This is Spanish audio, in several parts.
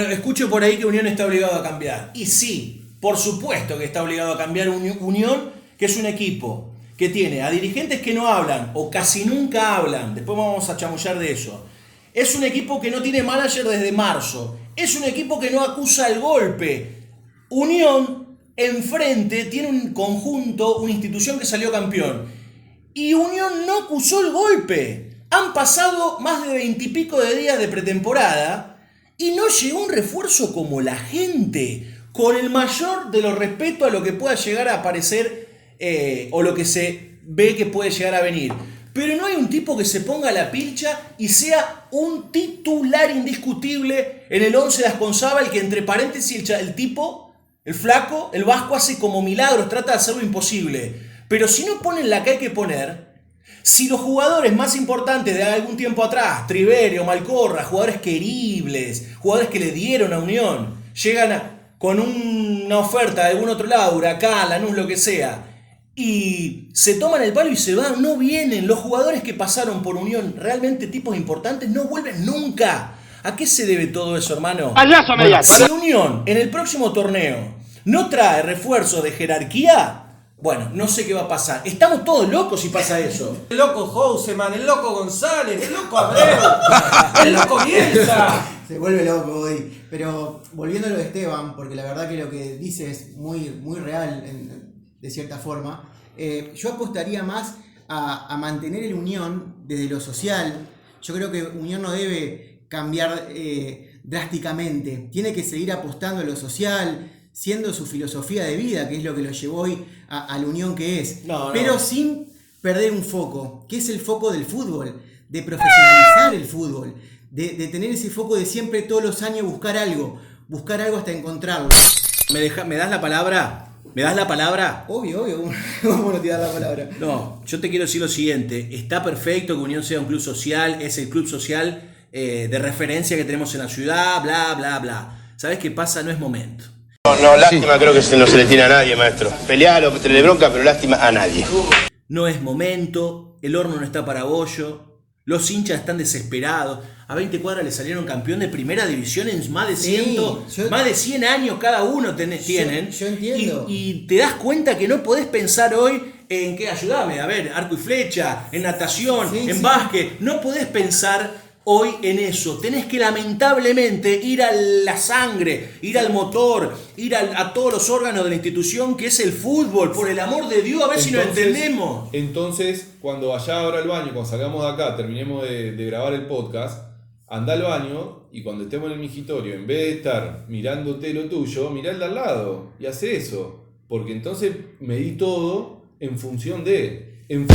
Escucho por ahí que Unión está obligado a cambiar. Y sí, por supuesto que está obligado a cambiar Unión, que es un equipo que tiene a dirigentes que no hablan o casi nunca hablan. Después vamos a chamullar de eso. Es un equipo que no tiene manager desde marzo. Es un equipo que no acusa el golpe. Unión enfrente tiene un conjunto, una institución que salió campeón. Y Unión no acusó el golpe. Han pasado más de veintipico de días de pretemporada y no llegó un refuerzo como la gente, con el mayor de los respetos a lo que pueda llegar a aparecer eh, o lo que se ve que puede llegar a venir. Pero no hay un tipo que se ponga la pilcha y sea un titular indiscutible en el 11 de Asconzábal que entre paréntesis el, el tipo, el flaco, el vasco hace como milagros, trata de hacerlo imposible. Pero si no ponen la que hay que poner, si los jugadores más importantes de algún tiempo atrás, Triverio, Malcorra, jugadores queribles, jugadores que le dieron a Unión, llegan con una oferta de algún otro lado, Huracán, Lanús, lo que sea, y se toman el palo y se van, no vienen. Los jugadores que pasaron por Unión, realmente tipos importantes, no vuelven nunca. ¿A qué se debe todo eso, hermano? Si Unión en el próximo torneo no trae refuerzo de jerarquía, bueno, no sé qué va a pasar. Estamos todos locos si pasa eso. El loco Houseman, el loco González, el loco Abreu, el loco Bielsa. Se vuelve loco hoy. Pero volviendo a lo de Esteban, porque la verdad que lo que dice es muy, muy real de cierta forma, eh, yo apostaría más a, mantener el Unión desde lo social. Yo creo que Unión no debe cambiar eh, drásticamente. Tiene que seguir apostando a lo social, siendo su filosofía de vida, que es lo que lo llevó hoy a, la unión que es. Pero sin perder un foco, que es el foco del fútbol, de profesionalizar el fútbol, de, tener ese foco de siempre todos los años buscar algo, buscar algo hasta encontrarlo. ¿Me, deja, ¿Me das la palabra? ¿Me das la palabra? Obvio, obvio. ¿Cómo no te das la palabra? No, yo te quiero decir lo siguiente. Está perfecto que Unión sea un club social, es el club social eh, de referencia que tenemos en la ciudad, bla, bla, bla. ¿Sabes qué pasa? No es momento. No, no, lástima creo que no se le tiene a nadie, maestro. Pelear o tener bronca, pero lástima a nadie. No es momento, el horno no está para bollo, los hinchas están desesperados. A 20 cuadras le salieron campeón de primera división en más de 100, más de 100 años cada uno tienen. Yo, entiendo. Y, te das cuenta que no podés pensar hoy en qué ayúdame, a ver, arco y flecha, en natación, en básquet. No podés pensar hoy en eso. Tenés que lamentablemente ir a la sangre, ir al motor, ir a, todos los órganos de la institución que es el fútbol. Por el amor de Dios, a ver si nos entendemos. Entonces, cuando allá ahora al baño, cuando salgamos de acá, terminemos de, grabar el podcast, anda al baño y cuando estemos en el mingitorio, en vez de estar mirándote lo tuyo, mirá el de al lado y hace eso. Porque entonces medí todo en función de en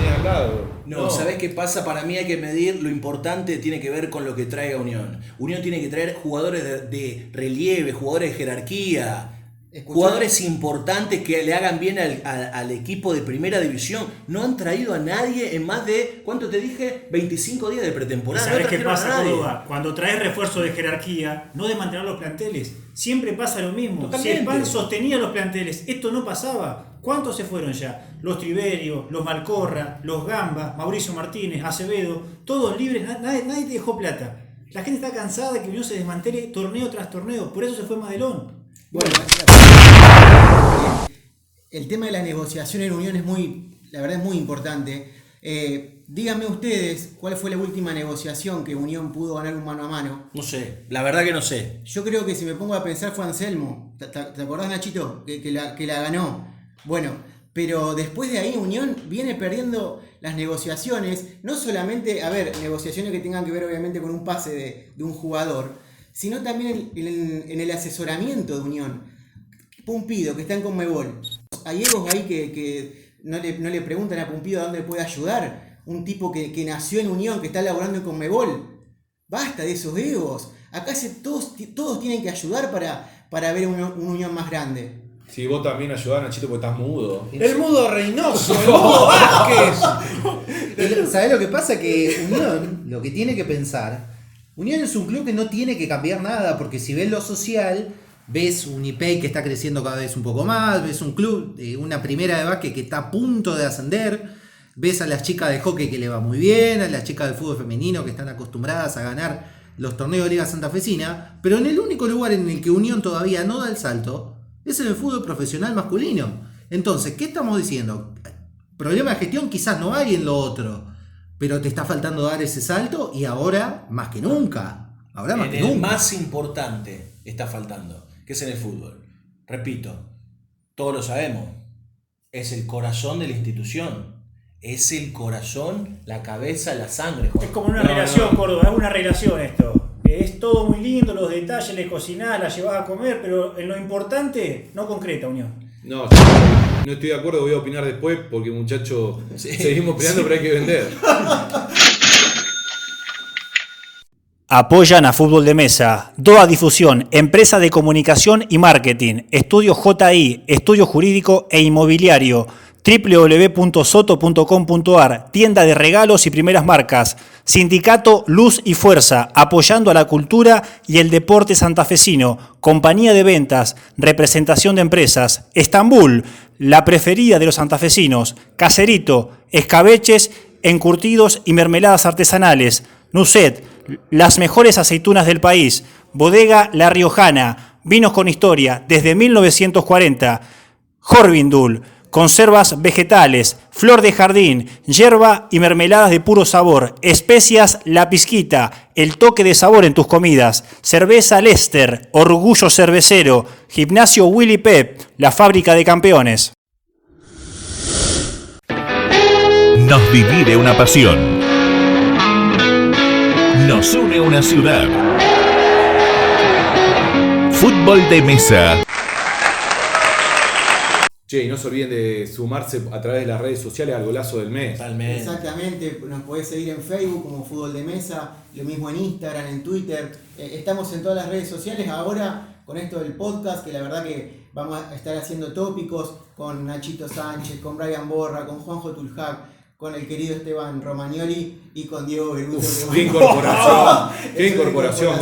tenés al lado. No, ¿sabés qué pasa? Para mí hay que medir, lo importante tiene que ver con lo que traiga Unión. Unión tiene que traer jugadores de, relieve, jugadores de jerarquía. Jugadores importantes que le hagan bien al, equipo de primera división. No han traído a nadie en más de, ¿cuánto te dije? 25 días de pretemporada. ¿Sabes qué pasa, Cuando traes refuerzo de jerarquía, no de mantener los planteles, siempre pasa lo mismo. Si el PAN sostenía los planteles, esto no pasaba. ¿Cuántos se fueron ya? Los Triverio, los Malcorra, los Gamba, Mauricio Martínez, Acevedo, todos libres, nadie, nadie te dejó plata. La gente está cansada de que Unión se desmantele torneo tras torneo, por eso se fue Madelón. Bueno, el tema de la negociación en Unión es muy, la verdad es muy importante. Eh, díganme ustedes cuál fue la última negociación que Unión pudo ganar un mano a mano. No sé, la verdad que no sé. Yo creo que si me pongo a pensar fue Anselmo. ¿Te, acordás, Nachito? Que, la, que la ganó. Bueno, pero después de ahí Unión viene perdiendo las negociaciones, no solamente, a ver, negociaciones que tengan que ver obviamente con un pase de, un jugador, sino también en, el asesoramiento de Unión. Pumpido, que está en Conmebol. Hay egos ahí que, no, le, preguntan a Pumpido dónde puede ayudar. Un tipo que, nació en Unión, que está laborando en Conmebol. Basta de esos egos. Acá se, todos, todos tienen que ayudar para, para ver una Unión más grande. Si vos también ayudás, Nachito, porque estás mudo. El mudo Reynoso, el mudo Vázquez. ¿Sabés lo que pasa? Que Unión, lo que tiene que pensar, Unión es un club que no tiene que cambiar nada, porque si ves lo social, ves un IPEI que está creciendo cada vez un poco más, ves un club, de una primera de básquet que está a punto de ascender, ves a las chicas de hockey que le va muy bien, a las chicas del fútbol femenino que están acostumbradas a ganar los torneos de Liga Santafesina, pero en el único lugar en el que Unión todavía no da el salto es en el fútbol profesional masculino. Entonces, ¿qué estamos diciendo? Problema de gestión quizás no hay en lo otro, pero te está faltando dar ese salto y ahora más que nunca. Ahora más en que el nunca. más importante está faltando, que es en el fútbol. Repito, todos lo sabemos, es el corazón de la institución. Es el corazón, la cabeza, la sangre. Juan. Es como una No, relación, no. Córdoba, es una relación esto. Es todo muy lindo, los detalles, le cocinás, la llevas a comer, pero en lo importante no concreta, Unión. No, no estoy de acuerdo, voy a opinar después porque muchacho, Sí. seguimos peleando, pero hay que vender. Apoyan a Fútbol de Mesa, DOA Difusión, Empresa de Comunicación y Marketing, Estudio JI, Estudio Jurídico e Inmobiliario, www.soto.com.ar, tienda de regalos y primeras marcas, Sindicato Luz y Fuerza, apoyando a la cultura y el deporte santafesino, Compañía de Ventas, Representación de Empresas, Estambul, la preferida de los santafesinos, Caserito, Escabeches, Encurtidos y mermeladas artesanales, Nuset, las mejores aceitunas del país, Bodega La Riojana, vinos con historia desde 1940, Jorvindul, conservas vegetales, flor de jardín, hierba y mermeladas de puro sabor, especias La Pizquita, el toque de sabor en tus comidas, cerveza Lester, orgullo cervecero, gimnasio Willy Pep, la fábrica de campeones. Nos divide una pasión. Nos une una ciudad. Fútbol de mesa. Che, y no se olviden de sumarse a través de las redes sociales al golazo del mes. Totalmente. Exactamente, nos podés seguir en Facebook como Fútbol de Mesa, lo mismo en Instagram, en Twitter. Eh, estamos en todas las redes sociales ahora con esto del podcast, que la verdad que vamos a estar haciendo tópicos con Nachito Sánchez, con Brian Borra, con Juanjo Tuljac, con el querido Esteban Romagnoli y con Diego Beruto. Qué incorporación, qué incorporación,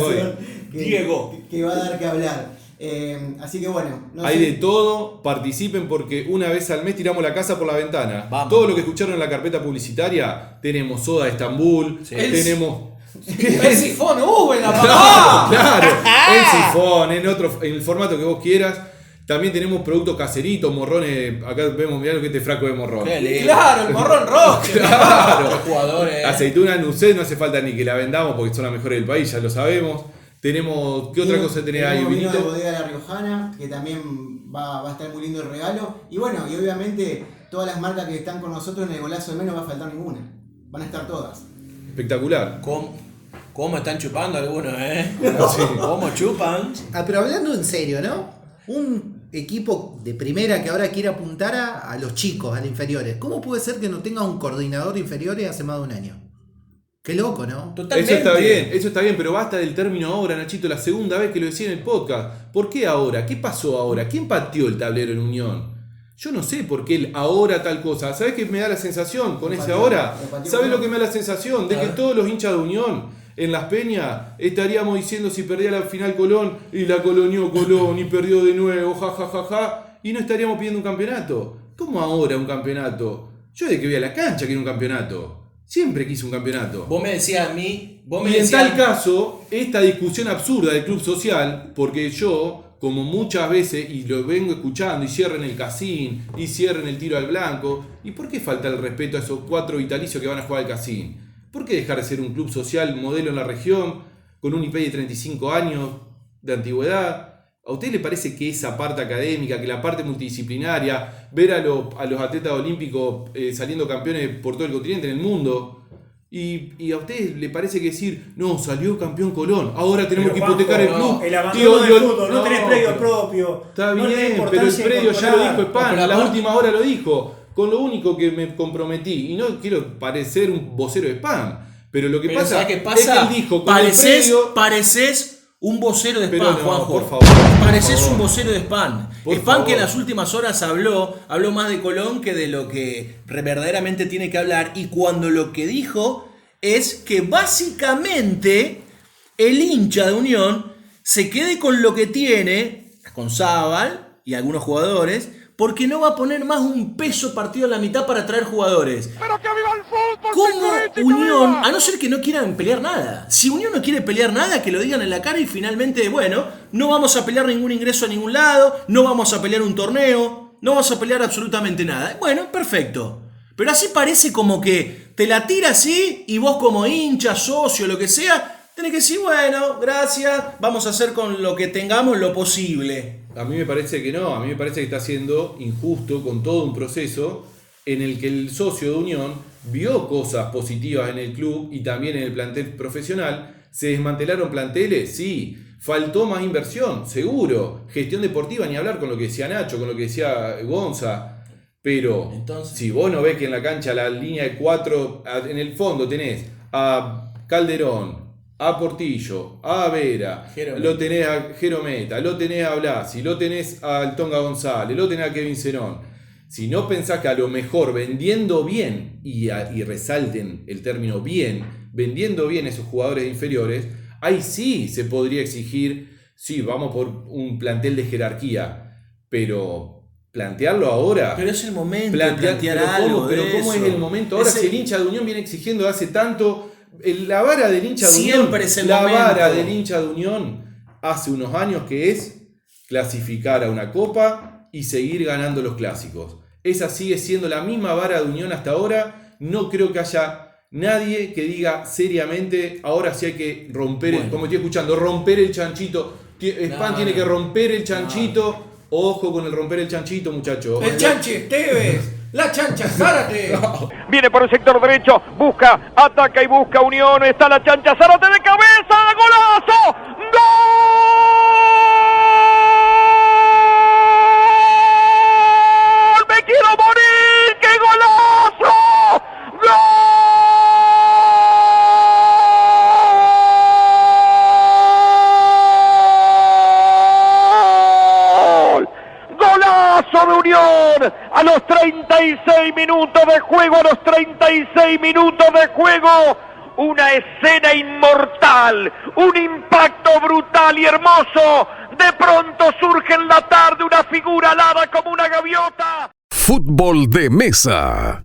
que- Diego. Que va a dar que hablar. Eh, así que bueno, no Hay sé- de todo, participen porque una vez al mes tiramos la casa por la ventana. Vamos. Todo lo que escucharon en la carpeta publicitaria, tenemos Soda de Estambul, Sí. tenemos... El sifón hubo en la Claro, papá. claro, en sifón, en otro, en el formato que vos quieras. También tenemos productos caseritos, morrones. Acá vemos, mirá lo que es este fraco de morrón. Claro, el morrón roche. Claro. Los jugadores. Aceituna Nucet no hace falta ni que la vendamos porque son las mejores del país, ya lo sabemos. Tenemos, ¿qué otra cosa tenés ahí, tenemos vino de Vinito? bodega La Riojana, que también va, va a estar muy lindo el regalo. Y bueno, y obviamente todas las marcas que están con nosotros en el golazo de menos va a faltar ninguna. Van a estar todas. Espectacular. ¿Cómo, cómo están chupando algunos, eh? Sí. ¿Cómo chupan? Ah, pero hablando en serio, ¿no? Un equipo de primera que ahora quiere apuntar a, a los chicos, a los inferiores. ¿Cómo puede ser que no tenga un coordinador de inferiores hace más de un año? Qué loco, ¿no? Totalmente. Eso está bien, eso está bien, pero basta del término ahora, Nachito, la segunda vez que lo decía en el podcast. ¿Por qué ahora? ¿Qué pasó ahora? ¿Quién pateó el tablero en Unión? Yo no sé por qué el ahora tal cosa. ¿Sabes qué me da la sensación con ese ahora? ¿Sabes lo que me da la sensación? De que todos los hinchas de Unión en Las Peñas estaríamos diciendo si perdía la final Colón y la colonió Colón y perdió de nuevo, ja, ja, ja, ja, y no estaríamos pidiendo un campeonato. ¿Cómo ahora un campeonato? Yo de que voy a la cancha quiero un campeonato. Siempre quise un campeonato. Vos me decías a mí, vos me Y en tal caso, esta discusión absurda del club social, porque yo, como muchas veces, y lo vengo escuchando, y cierren el casín, y cierren el tiro al blanco, ¿y por qué falta el respeto a esos cuatro vitalicios que van a jugar al casín? ¿Por qué dejar de ser un club social modelo en la región, con un IP de 35 años de antigüedad? ¿A usted le parece que esa parte académica, que la parte multidisciplinaria, ver a, los- a los atletas olímpicos eh, saliendo campeones por todo el continente, en el mundo, y, y a usted le parece que decir, no, salió campeón Colón, ahora tenemos Pero, que hipotecar el club. El abandono del fútbol, no, tenés predio propio. Está no bien, pero el predio ya lo dijo Spam, la aparte- última hora lo dijo. Con lo único que me comprometí, y no quiero parecer un vocero de Spam, pero lo que Pero pasa, ¿sabes qué es que él dijo, con el pareces, predio- pareces un vocero de Pero spam, no, Juanjo. por favor, por Pareces un vocero de spam. Por spam que en las últimas horas habló, habló más de Colón que de lo que verdaderamente tiene que hablar. Y cuando lo que dijo es que básicamente el hincha de Unión se quede con lo que tiene, con Zabal y algunos jugadores, porque no va a poner más un peso partido a la mitad para traer jugadores. ¡Pero que viva ¿Cómo Unión, a no ser que no quieran pelear nada? Si Unión no quiere pelear nada, que lo digan en la cara y finalmente, bueno, no vamos a pelear ningún ingreso a ningún lado, no vamos a pelear un torneo, no vamos a pelear absolutamente nada. Bueno, perfecto. Pero así parece como que te la tira así y vos como hincha, socio, lo que sea, tenés que decir, bueno, gracias, vamos a hacer con lo que tengamos lo posible. A mí me parece que no, a mí me parece que está siendo injusto con todo un proceso en el que el socio de Unión vio cosas positivas en el club y también en el plantel profesional. ¿Se desmantelaron planteles? Sí. ¿Faltó más inversión? Seguro. Gestión deportiva, ni hablar con lo que decía Nacho, con lo que decía Gonza. Pero Entonces- si vos no ves que en la cancha la línea de cuatro, en el fondo tenés a Calderón, a Portillo, a Vera, lo tenés a Jerometa, lo tenés a Blasi, lo tenés al Tonga González, lo tenés a Kevin Zenón. Si no pensás que a lo mejor vendiendo bien, y, a- y resalten el término bien, vendiendo bien esos jugadores inferiores, ahí sí se podría exigir, sí, vamos por un plantel de jerarquía, pero plantearlo ahora... Pero es el momento Plantear, plantear pero algo ¿cómo, pero cómo es el momento? Ahora si el hincha de Unión viene exigiendo hace tanto, el- la vara del hincha de Siempre Unión, la momento. vara del hincha de Unión hace unos años que es clasificar a una copa y seguir ganando los clásicos. Esa sigue siendo la misma vara de Unión hasta ahora. No creo que haya nadie que diga seriamente, ahora sí hay que romper, el- como estoy escuchando, romper el chanchito. Span No, tiene no. que romper el chanchito. Ojo con el romper el chanchito, muchachos. El Chanchi Esteves, la chancha Zárate. Viene por el sector derecho, busca, ataca y busca Unión. Está la chancha Zárate de cabeza, golazo. ¡Gol! A los 36 minutos de juego, a los 36 minutos de juego. Una escena inmortal, un impacto brutal y hermoso. De pronto surge en la tarde una figura alada como una gaviota. Fútbol de mesa.